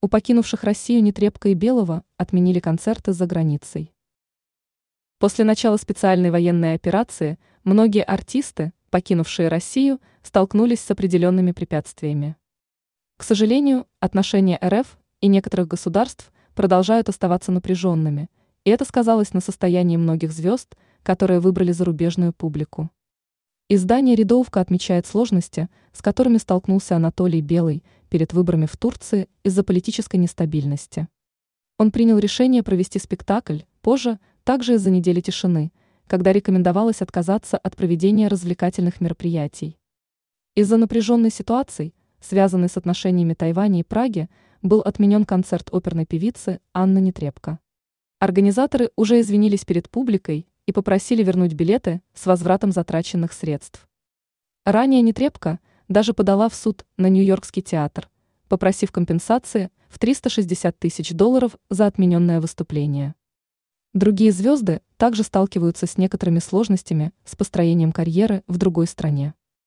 У покинувших Россию Нетребко и Белого отменили концерты за границей. После начала специальной военной операции многие артисты, покинувшие Россию, столкнулись с определенными препятствиями. К сожалению, отношения РФ и некоторых государств продолжают оставаться напряженными, и это сказалось на состоянии многих звезд, которые выбрали зарубежную публику. Издание «Рядовка» отмечает сложности, с которыми столкнулся Анатолий Белый перед выборами в Турции из-за политической нестабильности. Он принял решение провести спектакль, позже, также из-за недели тишины, когда рекомендовалось отказаться от проведения развлекательных мероприятий. Из-за напряженной ситуации, связанной с отношениями Тайваня и Праги, был отменен концерт оперной певицы Анны Нетребко. Организаторы уже извинились перед публикой и попросили вернуть билеты с возвратом затраченных средств. Ранее Нетребко даже подала в суд на Нью-Йоркский театр, попросив компенсации в 360 тысяч долларов за отмененное выступление. Другие звезды также сталкиваются с некоторыми сложностями с построением карьеры в другой стране.